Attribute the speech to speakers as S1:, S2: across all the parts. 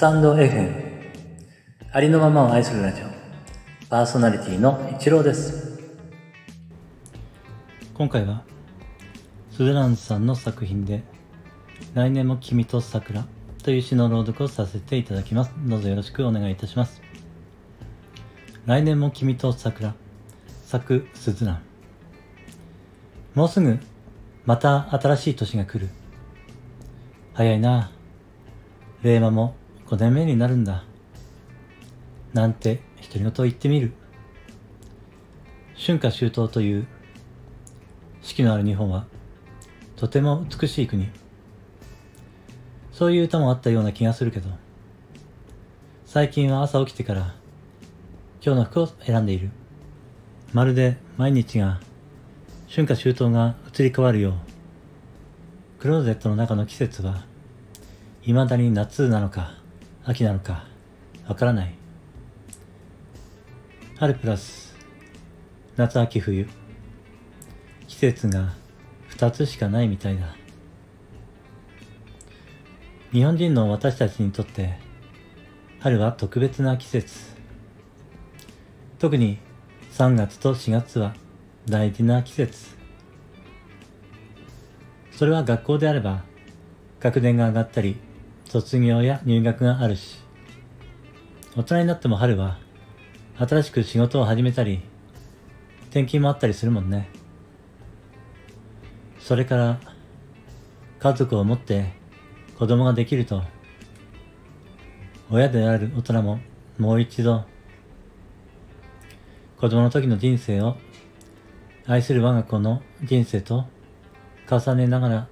S1: タンド FM ありのままを愛するラジオ。パーソナリティの一郎です。今回はスズランさんの作品で「来年も君と桜」という詩の朗読をさせていただきます。どうぞよろしくお願いいたします。来年も君と桜作スズラン。もうすぐまた新しい年が来る。早いな。令和も5年目になるんだ。なんて独り言を言ってみる。春夏秋冬という四季のある日本はとても美しい国。そういう歌もあったような気がするけど、最近は朝起きてから今日の服を選んでいる。まるで毎日が春夏秋冬が移り変わるよう、クローゼットの中の季節は未だに夏なのか秋なのかわからない。春プラス夏秋冬。季節が2つしかないみたいだ。日本人の私たちにとって春は特別な季節。特に3月と4月は大事な季節。それは学校であれば学年が上がったり卒業や入学があるし、大人になっても春は新しく仕事を始めたり、転勤もあったりするもんね。それから家族を持って子供ができると、親である大人ももう一度子供の時の人生を愛する我が子の人生と重ねながら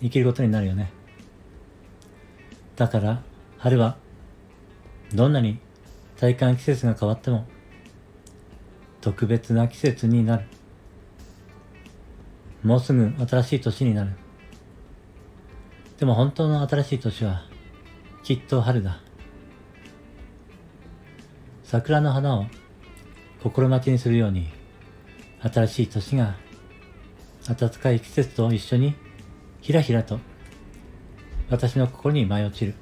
S1: 生きることになるよね。だから春はどんなに体感季節が変わっても特別な季節になる。もうすぐ新しい年になる。でも本当の新しい年はきっと春だ。桜の花を心待ちにするように新しい年が暖かい季節と一緒にひらひらと私の心に舞い落ちる。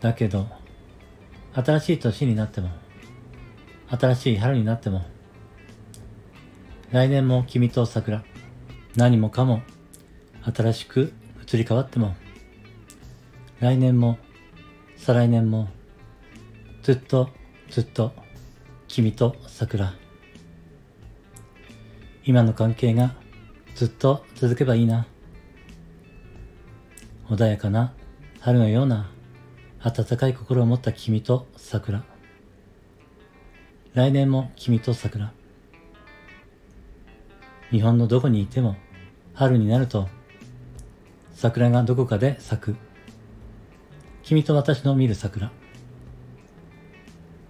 S1: だけど、新しい年になっても、新しい春になっても、来年も君と桜、何もかも新しく移り変わっても、来年も再来年もずっとずっと君と桜。今の関係がずっと続けばいいな。穏やかな春のような温かい心を持った君と桜。来年も君と桜。日本のどこにいても春になると桜がどこかで咲く。君と私の見る桜。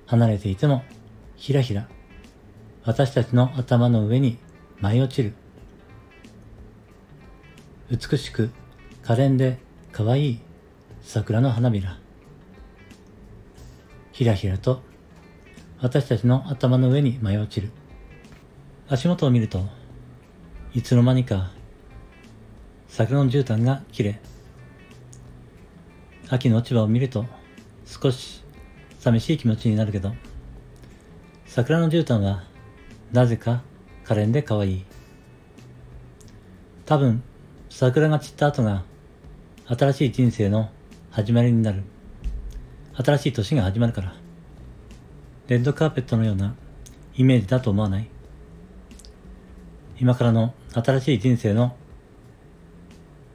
S1: 離れていてもひらひら。私たちの頭の上に舞い落ちる。美しく可憐でかわいい桜の花びら。ひらひらと私たちの頭の上に舞い落ちる。足元を見るといつの間にか桜の絨毯が綺麗秋の落ち葉を見ると少し寂しい気持ちになるけど桜の絨毯はなぜか可憐で可愛い。多分桜が散った後が新しい人生の始まりになる。新しい年が始まるから。レッドカーペットのようなイメージだと思わない？今からの新しい人生の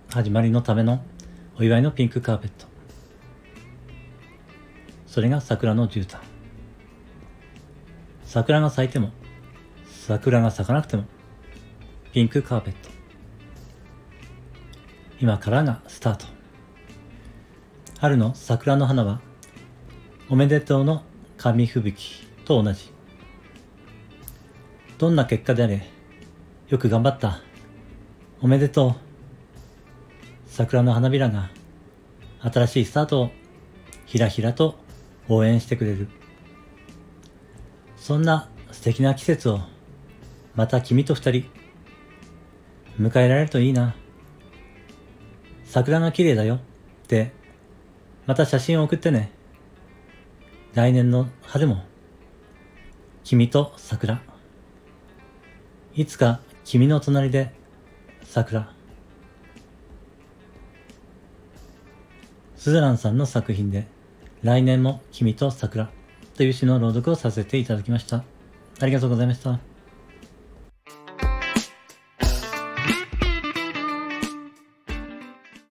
S1: 始まりのためのお祝いのピンクカーペット。それが桜の絨毯。桜が咲いても、桜が咲かなくても、ピンクカーペット。今からがスタート。春の桜の花はおめでとうの紙吹雪と同じ。どんな結果であれよく頑張った。おめでとう。桜の花びらが新しいスタートをひらひらと応援してくれる。そんな素敵な季節をまた君と二人迎えられるといいな。桜が綺麗だよってまた写真を送ってね。来年の春も、君と桜。いつか君の隣で桜。スズランさんの作品で、来年も君と桜という詩の朗読をさせていただきました。ありがとうございました。